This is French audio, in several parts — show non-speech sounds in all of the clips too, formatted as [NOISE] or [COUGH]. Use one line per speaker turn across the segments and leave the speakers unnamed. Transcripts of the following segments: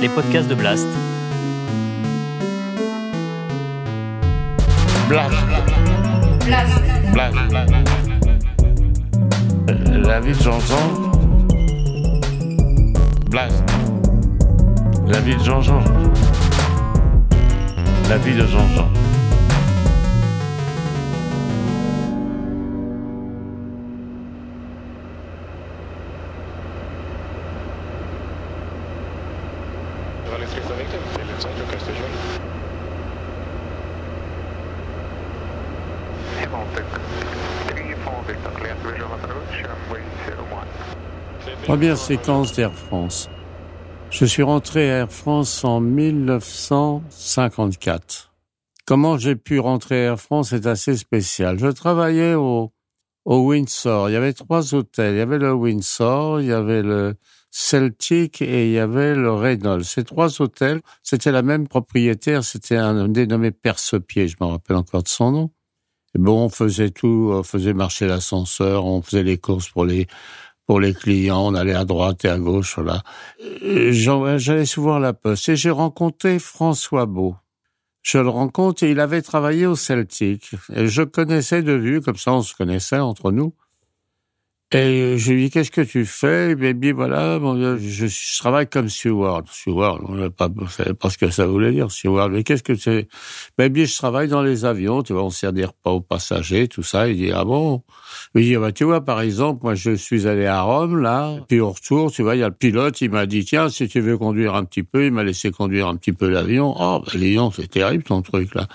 les podcasts de Blast.
Blast. Blast. La vie de Jean-Jean. Blast. La vie de Jean-Jean. La vie de Jean-Jean.
Première séquence d'Air France. Je suis rentré à Air France en 1954. Comment j'ai pu rentrer à Air France est assez spécial. Je travaillais au, au Windsor. Il y avait trois hôtels. Il y avait le Windsor, il y avait le Celtic et il y avait le Reynolds. Ces trois hôtels, c'était la même propriétaire. C'était un dénommé Percepied. Je me rappelle encore de son nom. Bon, on faisait tout. On faisait marcher l'ascenseur. On faisait les courses pour les pour les clients, on allait à droite et à gauche, là. J'allais souvent à la poste et j'ai rencontré François Beau. Je le rencontre et il avait travaillé au Celtic. Et je connaissais de vue, comme ça on se connaissait entre nous. Et je lui dis, qu'est-ce que tu fais? Bien, voilà, je, je, travaille comme steward. Steward, on ne pas, pas ce que ça voulait dire, steward. Mais qu'est-ce que c'est? Bien, je travaille dans les avions, tu vois, on sert des repas aux passagers, tout ça. Il dit, ah bon? Il dit, bah, tu vois, par exemple, moi, je suis allé à Rome, là, puis au retour, tu vois, il y a le pilote, il m'a dit, tiens, si tu veux conduire un petit peu, il m'a laissé conduire un petit peu l'avion. Oh, ben, Lyon, c'est terrible, ton truc, là.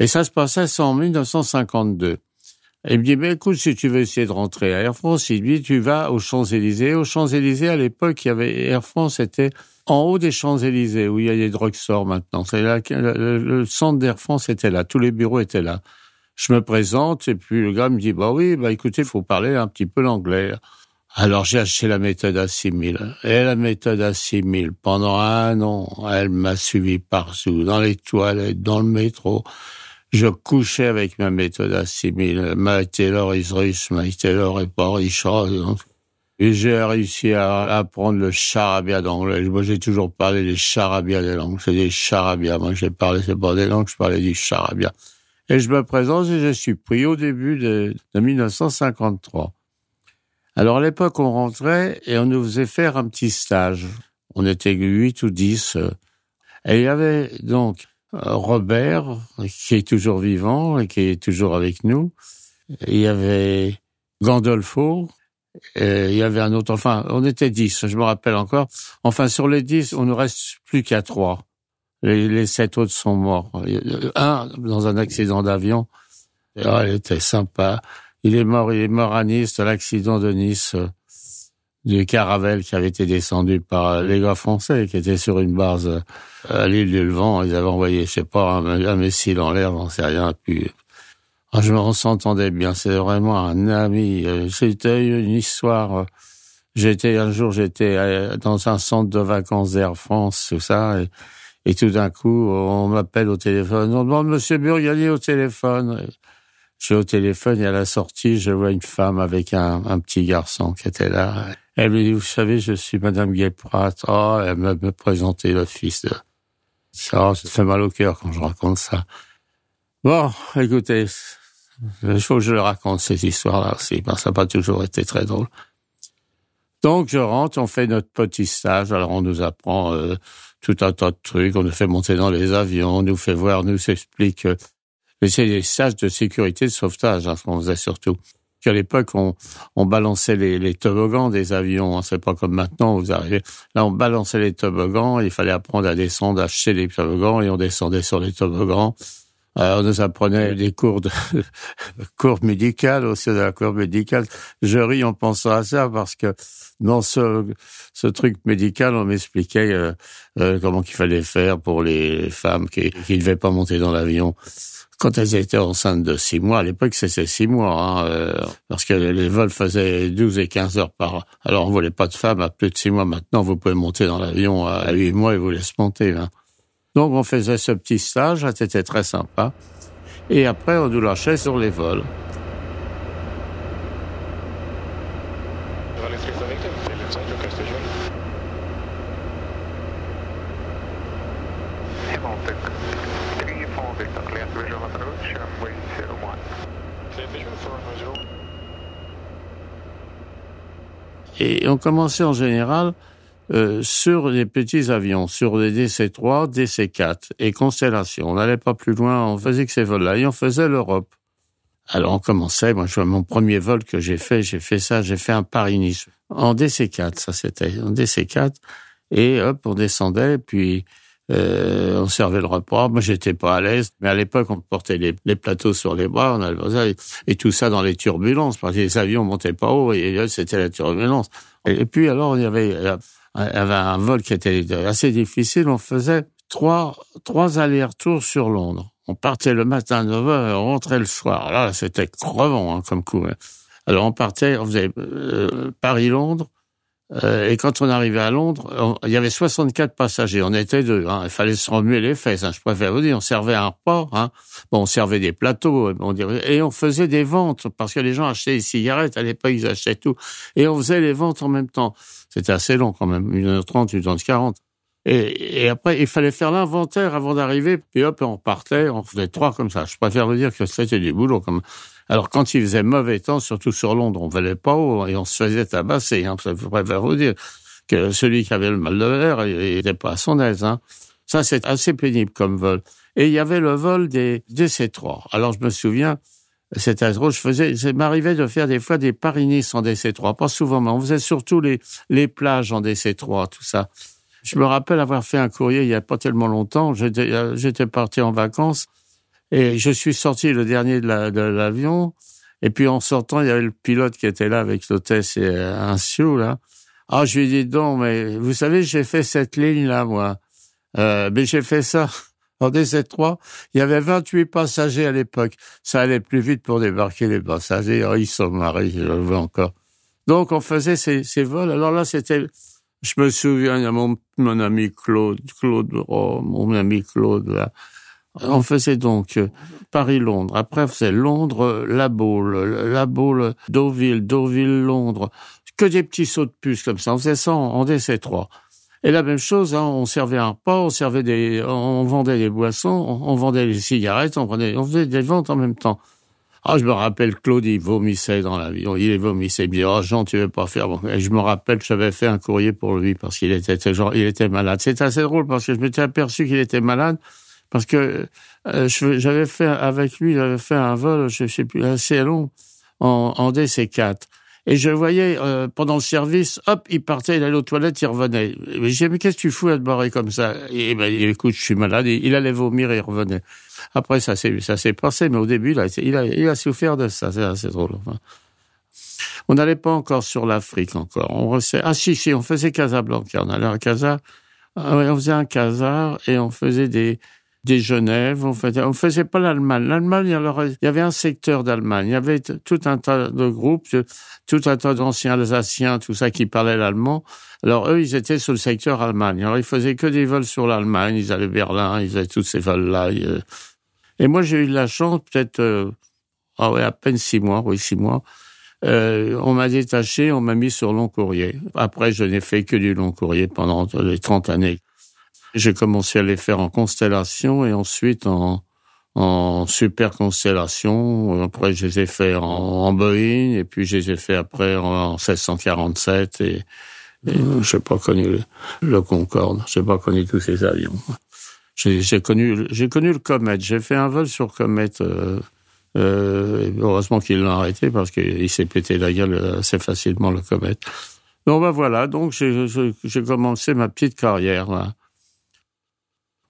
Et ça se passait en 1952. Il me dit, mais écoute, si tu veux essayer de rentrer à Air France, il dit, tu vas aux Champs-Élysées. Aux Champs-Élysées, à l'époque, il y avait Air France était en haut des Champs-Élysées, où il y a des drugstores maintenant. C'est là, le, le centre d'Air France était là, tous les bureaux étaient là. Je me présente, et puis le gars me dit, bah oui, bah écoutez, il faut parler un petit peu l'anglais. Alors j'ai acheté la méthode à 6000. Et la méthode à 6000, pendant un an, elle m'a suivi partout, dans les toilettes, dans le métro je couchais avec ma méthode 6000. Mike Taylor is russe, Mike Taylor est pas riche. Et j'ai réussi à apprendre le charabia d'anglais. Moi, j'ai toujours parlé des charabia des langues. C'est des charabia. Moi, j'ai parlé, c'est pas des langues, je parlais du charabia. Et je me présente et je suis pris au début de, de 1953. Alors, à l'époque, on rentrait et on nous faisait faire un petit stage. On était huit ou dix. Et il y avait donc euh, Robert, qui est toujours vivant et qui est toujours avec nous. Il y avait Gandolfo, et il y avait un autre, enfin, on était dix, je me rappelle encore. Enfin, sur les dix, on ne reste plus qu'à trois. Les, sept autres sont morts. Un dans un accident d'avion. Ah, il était sympa. Il est mort, il est mort à Nice, l'accident de Nice du Caravelle qui avait été descendu par les gars français qui étaient sur une base euh, à l'île du Levant. Ils avaient envoyé, je sais pas, un, missile en l'air, j'en sais rien. Puis, ah, je me s'entendait bien. C'est vraiment un ami. Euh, c'était une histoire. Euh, j'étais un jour, j'étais dans un centre de vacances d'Air France, tout ça, et, et tout d'un coup, on m'appelle au téléphone. On demande Monsieur Burgali au téléphone. Je suis au téléphone et à la sortie, je vois une femme avec un, petit garçon qui était là. Elle me dit, vous savez, je suis Madame Gay-Pratt. Oh, elle me, présenté le fils de... Ça, ça fait mal au cœur quand je raconte ça. Bon, écoutez, il faut que je raconte, ces histoires-là aussi, parce que ça n'a pas toujours été très drôle. Donc, je rentre, on fait notre petit stage. Alors, on nous apprend euh, tout un tas de trucs. On nous fait monter dans les avions, on nous fait voir, nous explique. Euh, mais c'est des stages de sécurité de sauvetage, hein, qu'on faisait surtout qu'à l'époque, on, on balançait les, les toboggans des avions. Hein. C'est pas comme maintenant, vous arrivez. Là, on balançait les toboggans, il fallait apprendre à descendre, acheter les toboggans, et on descendait sur les toboggans. Euh, on nous apprenait des cours de [LAUGHS] cours médicales, aussi de la cour médicale. Je ris en pensant à ça parce que dans ce, ce truc médical, on m'expliquait euh, euh, comment qu'il fallait faire pour les femmes qui ne devaient pas monter dans l'avion quand elles étaient enceintes de six mois, à l'époque c'était six mois, hein, euh, parce que les vols faisaient 12 et 15 heures par Alors on voulait pas de femmes à plus de six mois. Maintenant, vous pouvez monter dans l'avion à huit mois et vous laisse monter. Hein. Donc on faisait ce petit stage, c'était très sympa. Et après, on nous lâchait sur les vols.
Baltic 3 Victor, clear visual runway 01. Clear visual for runway 01.
Et on commençait en général euh, sur les petits avions, sur les DC-3, DC-4 et Constellation. On n'allait pas plus loin, on faisait que ces vols-là et on faisait l'Europe. Alors on commençait, moi je vois mon premier vol que j'ai fait, j'ai fait ça, j'ai fait un Paris-Nice en DC-4, ça c'était en DC-4 et hop on descendait puis euh, on servait le repas. Moi j'étais pas à l'aise, mais à l'époque on portait les, plateaux sur les bras, on avait et, tout ça dans les turbulences parce que les avions montaient pas haut et c'était la turbulence. Et, puis alors il y avait y avait un vol qui était assez difficile, on faisait trois trois allers-retours sur Londres. On partait le matin à 9h et on rentrait le soir. Là, c'était crevant hein, comme coup. Alors on partait, on faisait euh, Paris-Londres, euh, et quand on arrivait à Londres, on, il y avait 64 passagers. On était deux. Hein, il fallait se remuer les fesses. Hein, je préfère vous dire, on servait un repas. Hein. Bon, on servait des plateaux, on dirait, et on faisait des ventes parce que les gens achetaient des cigarettes. À l'époque, ils achetaient tout, et on faisait les ventes en même temps. C'était assez long quand même, 1h30, 1h40. Et, et après, il fallait faire l'inventaire avant d'arriver, puis hop, on partait, on faisait trois comme ça. Je préfère vous dire que c'était du boulot. Comme... Alors, quand il faisait mauvais temps, surtout sur Londres, on valait pas haut et on se faisait tabasser. Hein. Je préfère vous dire que celui qui avait le mal de l'air, il n'était pas à son aise. Hein. Ça, c'est assez pénible comme vol. Et il y avait le vol des DC-3. Alors, je me souviens, c'était drôle, je faisais, ça m'arrivait de faire des fois des Paris-Nice en DC-3. Pas souvent, mais on faisait surtout les, les plages en DC-3, tout ça. Je me rappelle avoir fait un courrier il y a pas tellement longtemps. J'étais parti en vacances et je suis sorti le dernier de l'avion. La, et puis en sortant, il y avait le pilote qui était là avec l'hôtesse et un sioux là. Ah, je lui ai dit non, mais vous savez, j'ai fait cette ligne là, moi. Euh, mais j'ai fait ça [LAUGHS] en DC-3. Il y avait 28 passagers à l'époque. Ça allait plus vite pour débarquer les passagers. Oh, ils sont marrés, je le vois encore. Donc on faisait ces vols. Alors là, c'était je me souviens, il y a mon, mon ami Claude, Claude, oh, mon ami Claude, là. On faisait donc euh, Paris-Londres. Après, on faisait Londres-La Baule, La Baule, Deauville, Deauville-Londres. Que des petits sauts de puce comme ça. On faisait ça en, en DC3. Et la même chose, hein, on servait un repas, on servait des, on vendait des boissons, on, on vendait des cigarettes, on, prenait, on faisait des ventes en même temps. Ah, je me rappelle, Claude, il vomissait dans l'avion. Il vomissait. Il me dit, oh, Jean, tu veux pas faire bon. Et je me rappelle, j'avais fait un courrier pour lui parce qu'il était, genre, il était malade. C'est assez drôle parce que je m'étais aperçu qu'il était malade parce que euh, j'avais fait avec lui, j'avais fait un vol, je sais plus, assez long en, en DC4. Et je voyais euh, pendant le service, hop, il partait, il allait aux toilettes, il revenait. Mais j'ai dit, mais qu'est-ce que tu fous à te barrer comme ça? Et ben, écoute, je suis malade. Il allait vomir et il revenait. Après, ça s'est ça s'est passé, mais au début, a, il a, il a souffert de ça. C'est assez drôle. Enfin. On n'allait pas encore sur l'Afrique encore. On restait, ah si si, on faisait Casablanca. On allait à Casa, on faisait un Casar et on faisait des des Genève, on faisait, on faisait pas l'Allemagne. L'Allemagne, il y avait un secteur d'Allemagne. Il y avait tout un tas de groupes, tout un tas d'anciens Alsaciens, tout ça qui parlaient l'allemand. Alors, eux, ils étaient sur le secteur Allemagne. Alors, ils faisaient que des vols sur l'Allemagne. Ils allaient Berlin, ils avaient tous ces vols-là. Et moi, j'ai eu de la chance, peut-être, euh, ah ouais, à peine six mois, oui, six mois. Euh, on m'a détaché, on m'a mis sur long courrier. Après, je n'ai fait que du long courrier pendant les 30 années. J'ai commencé à les faire en constellation et ensuite en, en super constellation. Après, je les ai fait en, en Boeing et puis je les ai fait après en, en 1647 et, et je n'ai pas connu le, le Concorde. Je n'ai pas connu tous ces avions. J'ai connu, j'ai connu le Comet. J'ai fait un vol sur Comet. Euh, euh, heureusement qu'ils l'ont arrêté parce qu'il s'est pété la gueule assez facilement le Comet. Donc ben voilà. Donc j'ai commencé ma petite carrière. Là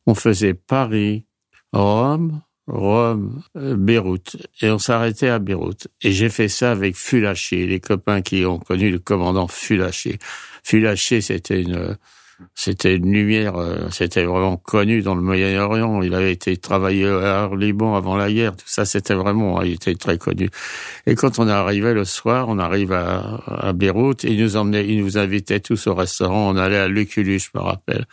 on faisait Paris, Rome, Rome, euh, Beyrouth, et on s'arrêtait à Beyrouth. Et j'ai fait ça avec Fulaché, les copains qui ont connu le commandant Fulaché. Fulaché, c'était une, c'était une lumière, euh, c'était vraiment connu dans le Moyen-Orient. Il avait été travaillé au Liban avant la guerre, tout ça, c'était vraiment, il était très connu. Et quand on arrivait le soir, on arrive à, Beyrouth, il nous emmenait, il nous invitait tous au restaurant, on allait à Luculus, je me rappelle.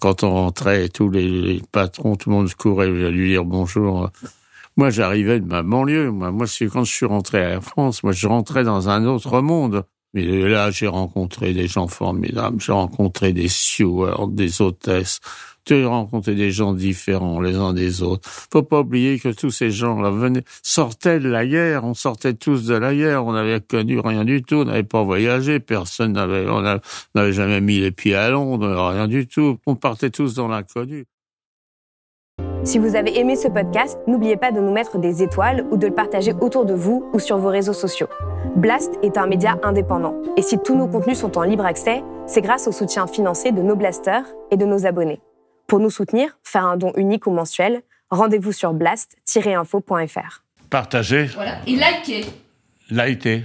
Quand on rentrait, tous les, les patrons, tout le monde courait à lui dire bonjour. Moi, j'arrivais de ma banlieue. Moi, moi, quand je suis rentré à Air France, moi, je rentrais dans un autre monde. Mais là, j'ai rencontré des gens formidables. J'ai rencontré des stewards, des hôtesses. J'ai rencontré des gens différents les uns des autres. Faut pas oublier que tous ces gens-là venaient, sortaient de la guerre. On sortait tous de la guerre. On n'avait connu rien du tout. On n'avait pas voyagé. Personne n'avait, on n'avait jamais mis les pieds à Londres. Rien du tout. On partait tous dans l'inconnu.
Si vous avez aimé ce podcast, n'oubliez pas de nous mettre des étoiles ou de le partager autour de vous ou sur vos réseaux sociaux. Blast est un média indépendant et si tous nos contenus sont en libre accès, c'est grâce au soutien financier de nos blasters et de nos abonnés. Pour nous soutenir, faire un don unique ou mensuel, rendez-vous sur blast-info.fr.
Partagez.
Voilà. Et likez.
Likez.